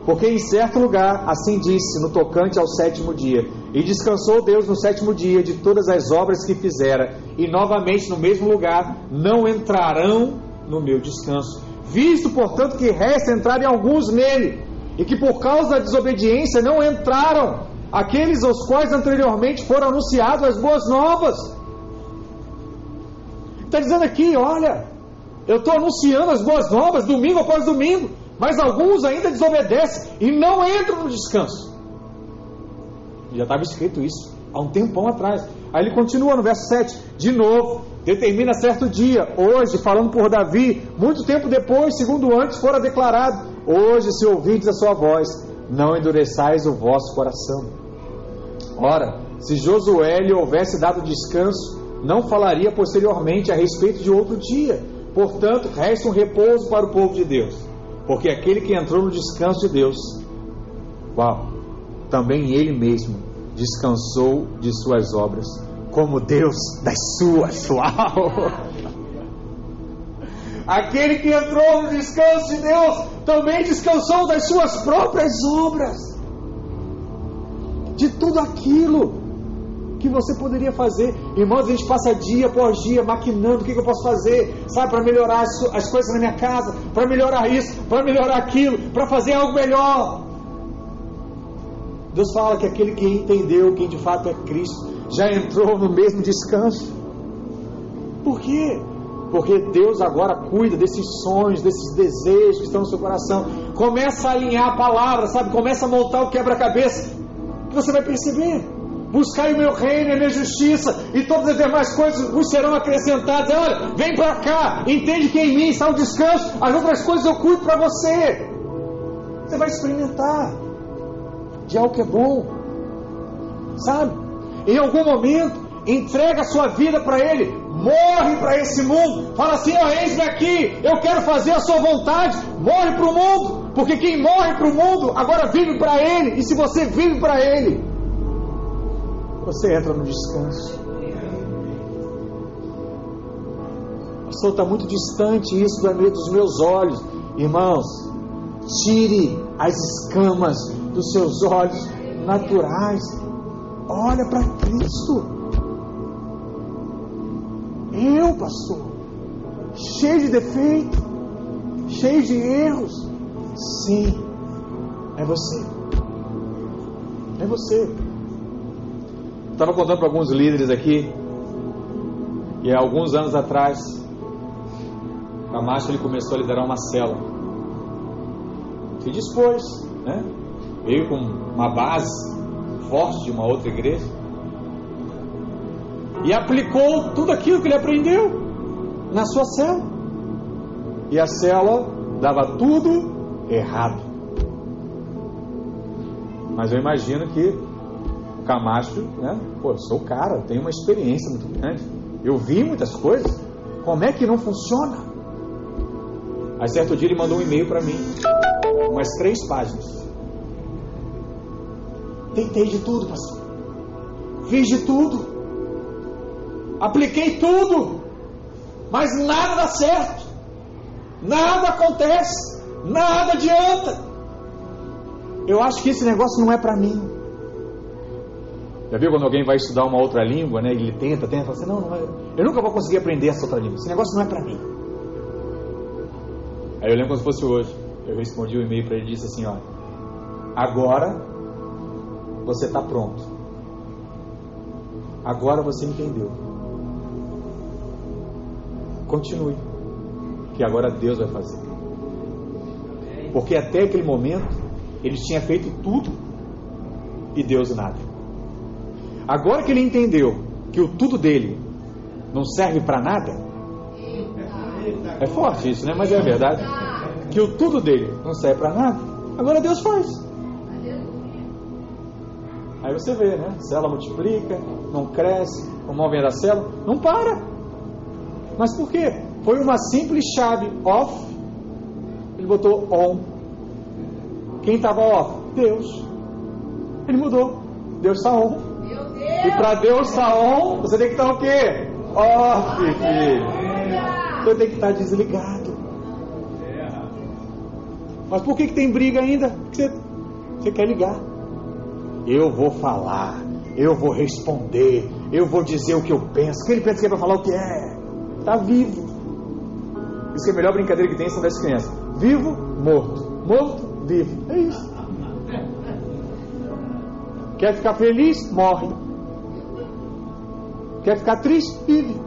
Porque em certo lugar, assim disse, no tocante ao sétimo dia: E descansou Deus no sétimo dia de todas as obras que fizera, e novamente no mesmo lugar não entrarão no meu descanso. Visto, portanto, que resta entrar em alguns nele, e que por causa da desobediência não entraram, aqueles aos quais anteriormente foram anunciadas as boas novas. Está dizendo aqui, olha, eu estou anunciando as boas novas domingo após domingo, mas alguns ainda desobedecem e não entram no descanso. Já estava escrito isso há um tempão atrás. Aí ele continua no verso 7, de novo, determina certo dia, hoje, falando por Davi, muito tempo depois, segundo antes fora declarado, hoje se ouvides a sua voz, não endureçais o vosso coração. Ora, se Josué lhe houvesse dado descanso, não falaria posteriormente a respeito de outro dia. Portanto, resta um repouso para o povo de Deus, porque aquele que entrou no descanso de Deus, uau, também ele mesmo descansou de suas obras, como Deus das suas. Uau! *laughs* Aquele que entrou no descanso de Deus também descansou das suas próprias obras de tudo aquilo que você poderia fazer. Irmãos, a gente passa dia após dia maquinando o que, eu posso fazer, sabe, para melhorar as, as coisas na minha casa, para melhorar isso, para melhorar aquilo, para fazer algo melhor. Deus fala que aquele que entendeu quem de fato é Cristo já entrou no mesmo descanso. Por quê? Porque Deus agora cuida desses sonhos, desses desejos que estão no seu coração. Começa a alinhar a palavra, sabe? Começa a montar o quebra-cabeça você vai perceber. Buscai o meu reino e a minha justiça, e todas as demais coisas vos serão acrescentadas. Olha, vem para cá, entende que em mim está o descanso, as outras coisas eu cuido para você. Você vai experimentar de algo que é bom, sabe? Em algum momento, entrega a sua vida para Ele, morre para esse mundo, fala assim: ó, eis-me aqui, eu quero fazer a sua vontade, morre para o mundo, porque quem morre para o mundo agora vive para Ele, e se você vive para Ele, você entra no descanso. Pastor, está muito distante isso dos meus olhos. Irmãos, tire as escamas dos seus olhos naturais. Olha para Cristo. Eu, pastor, cheio de defeito, cheio de erros. Sim, é você. É você. Estava contando para alguns líderes aqui, e há alguns anos atrás, Camacho ele começou a liderar uma cela. Se dispôs, né? Veio com uma base forte de uma outra igreja e aplicou tudo aquilo que ele aprendeu na sua cela. E a cela dava tudo errado. Mas eu imagino que o Camacho, né? Pô, eu sou o cara, eu tenho uma experiência muito grande. Eu vi muitas coisas. Como é que não funciona? Aí certo dia ele mandou um e-mail para mim, umas três páginas. Tentei de tudo, pastor. Fiz de tudo. Apliquei tudo. Mas nada dá certo. Nada acontece. Nada adianta. Eu acho que esse negócio não é para mim. Já viu quando alguém vai estudar uma outra língua, né? Ele tenta, tenta, fala assim, não, não eu nunca vou conseguir aprender essa outra língua. Esse negócio não é para mim. Aí eu lembro como se fosse hoje. Eu respondi o um e-mail para ele e disse assim, ó, agora você está pronto. Agora você entendeu. Continue, que agora Deus vai fazer. Porque até aquele momento ele tinha feito tudo e Deus nada. Agora que ele entendeu que o tudo dele não serve para nada, é forte isso, né? Mas é verdade. Que o tudo dele não serve para nada, agora Deus faz. Aí você vê, né? Célula multiplica, não cresce, o mal vem da célula, não para. Mas por quê? Foi uma simples chave off, ele botou on. Quem estava off? Deus. Ele mudou. Deus está on. E para Deus estar tá on, você tem que estar tá o quê? Off, filho. Você tem que estar tá desligado. Mas por que, que tem briga ainda? Porque você, você quer ligar. Eu vou falar, eu vou responder, eu vou dizer o que eu penso. Quem ele pensa que é para falar o que é? Está vivo. Isso é a melhor brincadeira que tem são das crianças. Vivo, morto. Morto, vivo. É isso. Quer ficar feliz? Morre. Quer ficar triste? Vive.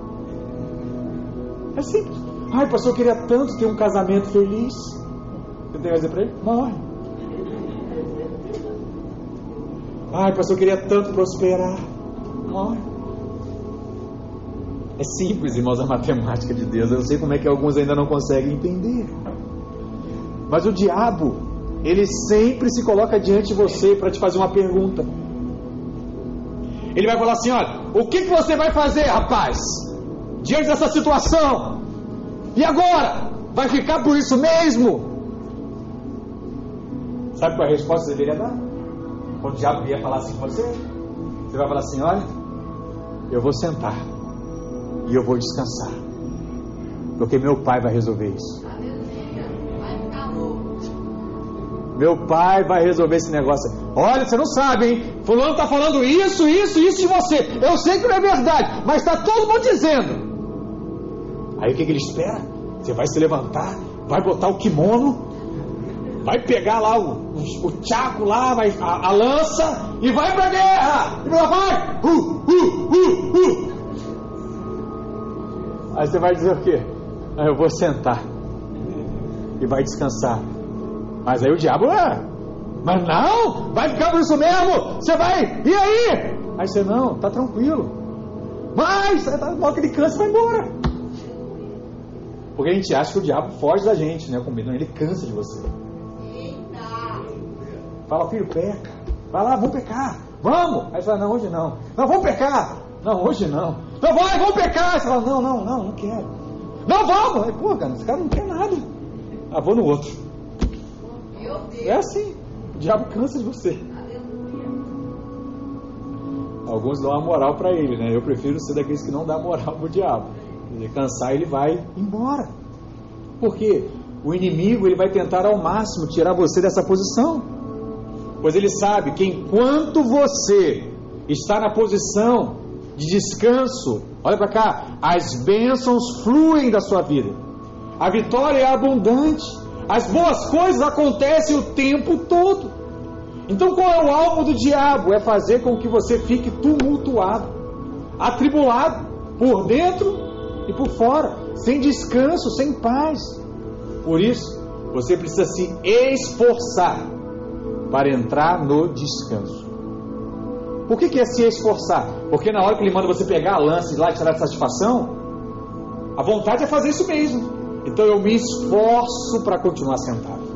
É simples. Ai, pastor, eu queria tanto ter um casamento feliz. Você tem que dizer para ele? Morre. Ai, pastor, eu queria tanto prosperar. Morre. É simples, irmãos, a matemática de Deus. Eu não sei como é que alguns ainda não conseguem entender. Mas o diabo, ele sempre se coloca diante de você para te fazer uma pergunta. Ele vai falar assim: olha, o que, que você vai fazer, rapaz, diante dessa situação? E agora? Vai ficar por isso mesmo? Sabe qual é a resposta você deveria dar? Quando o diabo vier falar assim com você, você vai falar assim: olha, eu vou sentar e eu vou descansar, porque meu pai vai resolver isso. Meu pai vai resolver esse negócio. Olha, você não sabe, hein? Fulano está falando isso, isso, isso de você. Eu sei que não é verdade, mas está todo mundo dizendo. Aí o que, que ele espera? Você vai se levantar, vai botar o kimono vai pegar lá o, o, o tchaco lá, vai, a, a, lança e vai pra guerra! E vai! Uh, uh, uh, uh. Aí você vai dizer o quê? Ah, eu vou sentar e vai descansar. Mas aí o diabo é. Mas não, vai ficar por isso mesmo. Você vai, e aí? Aí você não, tá tranquilo. Mas, tá, na hora que ele cansa, vai embora. Porque a gente acha que o diabo foge da gente, né? Combina, ele cansa de você. Fala, filho, peca. Vai lá, vamos pecar. Vamos. Aí fala, não, hoje não. Não, vamos pecar. Não, hoje não. Não, vai, vamos pecar. Você fala, não, não, não, não quero. Não, vamos. Aí, Pô, cara, esse cara não quer nada. Ah, vou no outro. É assim. O diabo cansa de você. Alguns dão a moral para ele, né? Eu prefiro ser daqueles que não dá moral pro diabo. Ele cansar, ele vai embora. Por quê? O inimigo ele vai tentar ao máximo tirar você dessa posição. Pois ele sabe que enquanto você está na posição de descanso, olha para cá, as bênçãos fluem da sua vida. A vitória é abundante. As boas coisas acontecem o tempo todo. Então qual é o alvo do diabo? É fazer com que você fique tumultuado, atribulado, por dentro e por fora, sem descanso, sem paz. Por isso, você precisa se esforçar para entrar no descanso. Por que, que é se esforçar? Porque na hora que ele manda você pegar a lança e lá tirar satisfação, a vontade é fazer isso mesmo. Então eu me esforço para continuar sentado.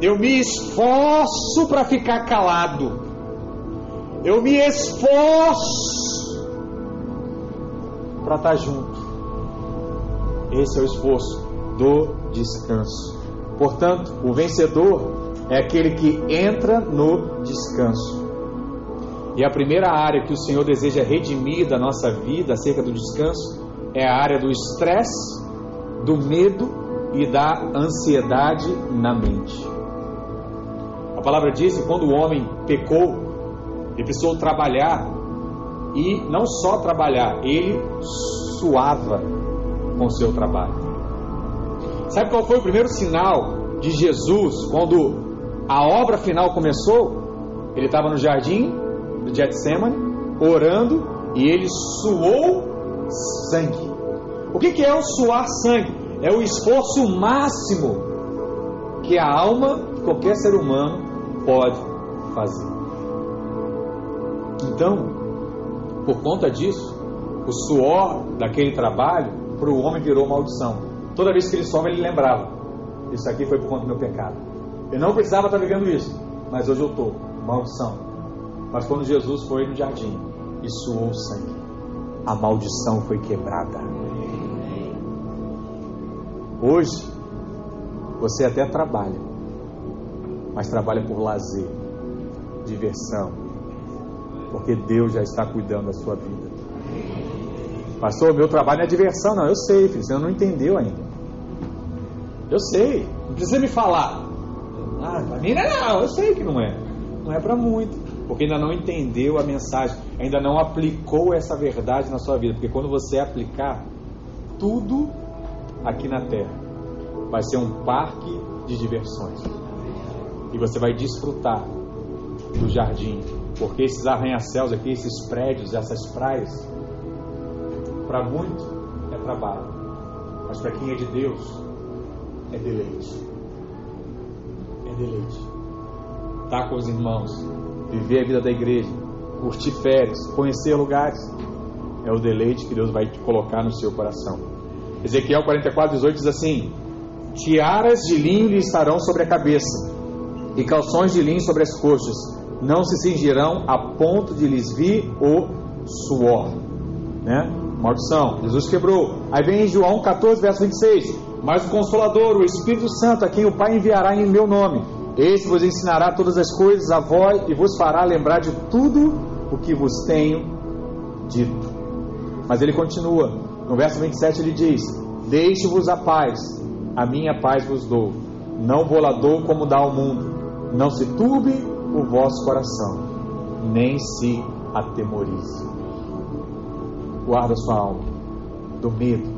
Eu me esforço para ficar calado. Eu me esforço para estar junto. Esse é o esforço do descanso. Portanto, o vencedor é aquele que entra no descanso. E a primeira área que o Senhor deseja redimir da nossa vida acerca do descanso é a área do estresse, do medo e da ansiedade na mente. A palavra diz que quando o homem pecou, ele precisou trabalhar e não só trabalhar, ele suava com o seu trabalho. Sabe qual foi o primeiro sinal de Jesus quando a obra final começou? Ele estava no jardim do Getsemane, orando, e ele suou sangue. O que, que é o suar sangue? É o esforço máximo que a alma de qualquer ser humano pode fazer. Então, por conta disso, o suor daquele trabalho para o homem virou maldição. Toda vez que ele sobe, ele lembrava: Isso aqui foi por conta do meu pecado. Eu não precisava estar vivendo isso, mas hoje eu estou. Maldição. Mas quando Jesus foi no jardim e suou sangue, a maldição foi quebrada. Hoje, você até trabalha, mas trabalha por lazer, diversão, porque Deus já está cuidando da sua vida. Pastor, meu trabalho é diversão, não. Eu sei, filho, você não entendeu ainda. Eu sei, não precisa me falar. Para mim não, não, eu sei que não é. Não é para muito, porque ainda não entendeu a mensagem, ainda não aplicou essa verdade na sua vida. Porque quando você aplicar, tudo aqui na terra vai ser um parque de diversões. E você vai desfrutar do jardim, porque esses arranha-céus aqui, esses prédios, essas praias, para muito é trabalho, mas para quem é de Deus é deleite. Deleite. Estar tá com os irmãos, viver a vida da igreja, curtir férias, conhecer lugares, é o deleite que Deus vai te colocar no seu coração. Ezequiel 44, 18 diz assim: Tiaras de linho lhe estarão sobre a cabeça, e calções de linho sobre as coxas, não se cingirão a ponto de lhes vir o suor. Né? Maldição, Jesus quebrou. Aí vem em João 14, verso 26. Mas o Consolador, o Espírito Santo, a quem o Pai enviará em meu nome, esse vos ensinará todas as coisas a vós e vos fará lembrar de tudo o que vos tenho dito. Mas ele continua, no verso 27 ele diz: Deixe-vos a paz, a minha paz vos dou. Não vou lá dou como dá ao mundo. Não se turbe o vosso coração, nem se atemorize. Guarda sua alma do medo,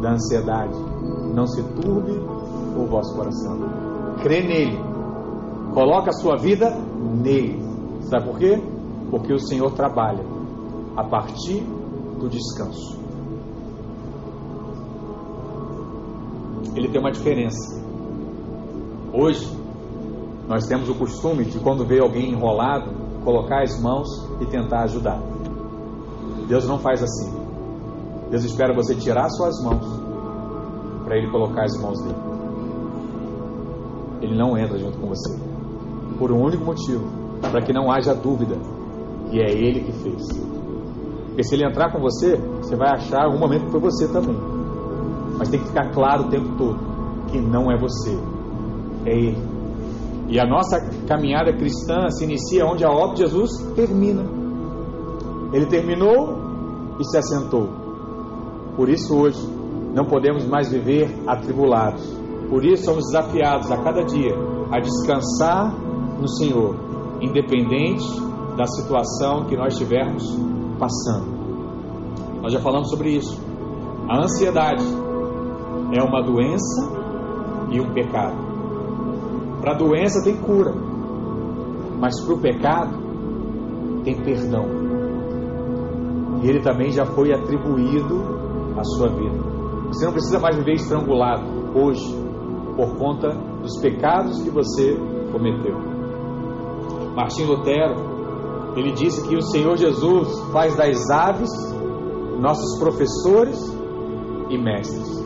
da ansiedade. Não se turbe o vosso coração. Crê nele. Coloca a sua vida nele. Sabe por quê? Porque o Senhor trabalha a partir do descanso. Ele tem uma diferença. Hoje, nós temos o costume de, quando vê alguém enrolado, colocar as mãos e tentar ajudar. Deus não faz assim. Deus espera você tirar suas mãos para Ele colocar as mãos dele. Ele não entra junto com você. Por um único motivo: para que não haja dúvida E é Ele que fez. Porque se Ele entrar com você, você vai achar algum momento que foi você também. Mas tem que ficar claro o tempo todo que não é você, é Ele. E a nossa caminhada cristã se inicia onde a obra de Jesus termina. Ele terminou e se assentou. Por isso hoje não podemos mais viver atribulados. Por isso somos desafiados a cada dia a descansar no Senhor, independente da situação que nós estivermos passando. Nós já falamos sobre isso. A ansiedade é uma doença e um pecado. Para a doença tem cura, mas para o pecado tem perdão. E ele também já foi atribuído à sua vida. Você não precisa mais viver estrangulado hoje por conta dos pecados que você cometeu. Martim Lutero, ele disse que o Senhor Jesus faz das aves nossos professores e mestres.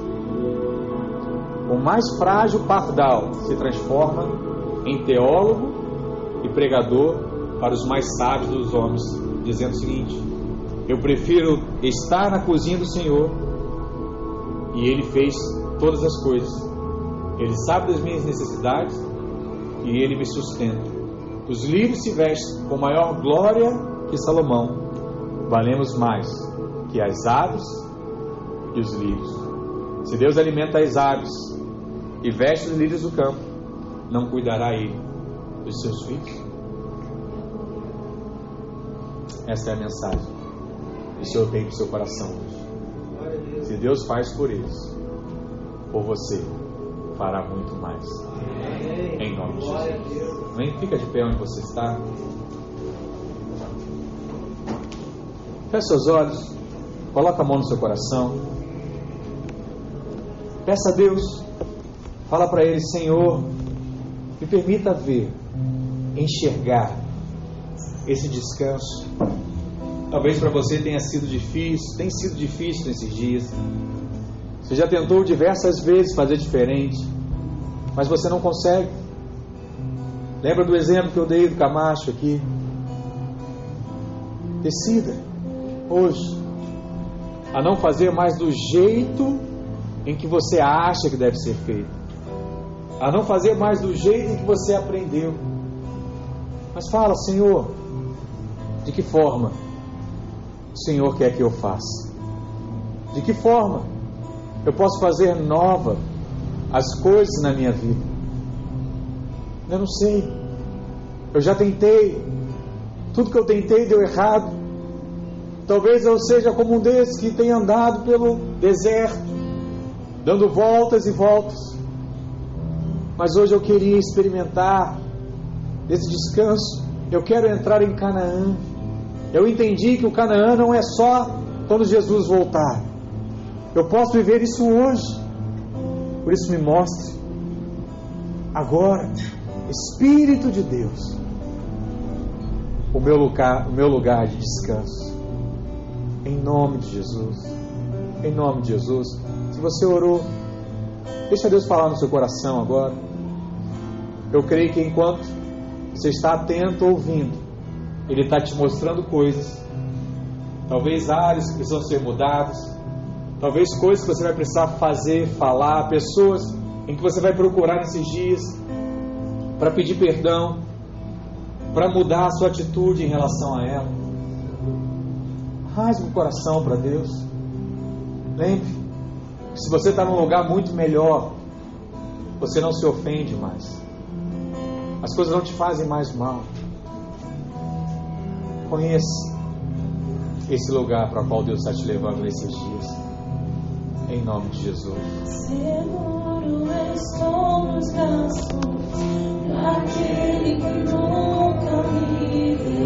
O mais frágil pardal se transforma em teólogo e pregador para os mais sábios dos homens, dizendo o seguinte: Eu prefiro estar na cozinha do Senhor e Ele fez todas as coisas. Ele sabe das minhas necessidades e Ele me sustenta. Os livros se vestem com maior glória que Salomão. Valemos mais que as aves e os lírios. Se Deus alimenta as aves e veste os lírios do campo, não cuidará Ele dos seus filhos? Essa é a mensagem o Senhor tem no seu coração hoje. Se Deus faz por eles, por você, fará muito mais. Em nome de Jesus. Amém? Fica de pé onde você está. Feche seus olhos. Coloca a mão no seu coração. Peça a Deus. Fala para Ele, Senhor, me permita ver, enxergar esse descanso. Talvez para você tenha sido difícil, tem sido difícil nesses dias. Você já tentou diversas vezes fazer diferente, mas você não consegue. Lembra do exemplo que eu dei do Camacho aqui? Decida hoje a não fazer mais do jeito em que você acha que deve ser feito, a não fazer mais do jeito em que você aprendeu. Mas fala, Senhor, de que forma o Senhor quer que eu faça? De que forma eu posso fazer nova as coisas na minha vida? Eu não sei. Eu já tentei. Tudo que eu tentei deu errado. Talvez eu seja como um desses que tem andado pelo deserto, dando voltas e voltas. Mas hoje eu queria experimentar esse descanso. Eu quero entrar em Canaã. Eu entendi que o Canaã não é só quando Jesus voltar. Eu posso viver isso hoje. Por isso me mostre agora, Espírito de Deus, o meu lugar, o meu lugar de descanso. Em nome de Jesus. Em nome de Jesus. Se você orou, deixa Deus falar no seu coração agora. Eu creio que enquanto você está atento ouvindo, Ele está te mostrando coisas. Talvez áreas que precisam ser mudadas. Talvez coisas que você vai precisar fazer, falar, pessoas em que você vai procurar nesses dias para pedir perdão, para mudar a sua atitude em relação a ela. Rasgue o coração para Deus. Lembre, que se você está num lugar muito melhor, você não se ofende mais. As coisas não te fazem mais mal. Conheça esse lugar para o qual Deus está te levando nesses dias. Em nome de Jesus. Seguro estou nos braços daquele que nunca me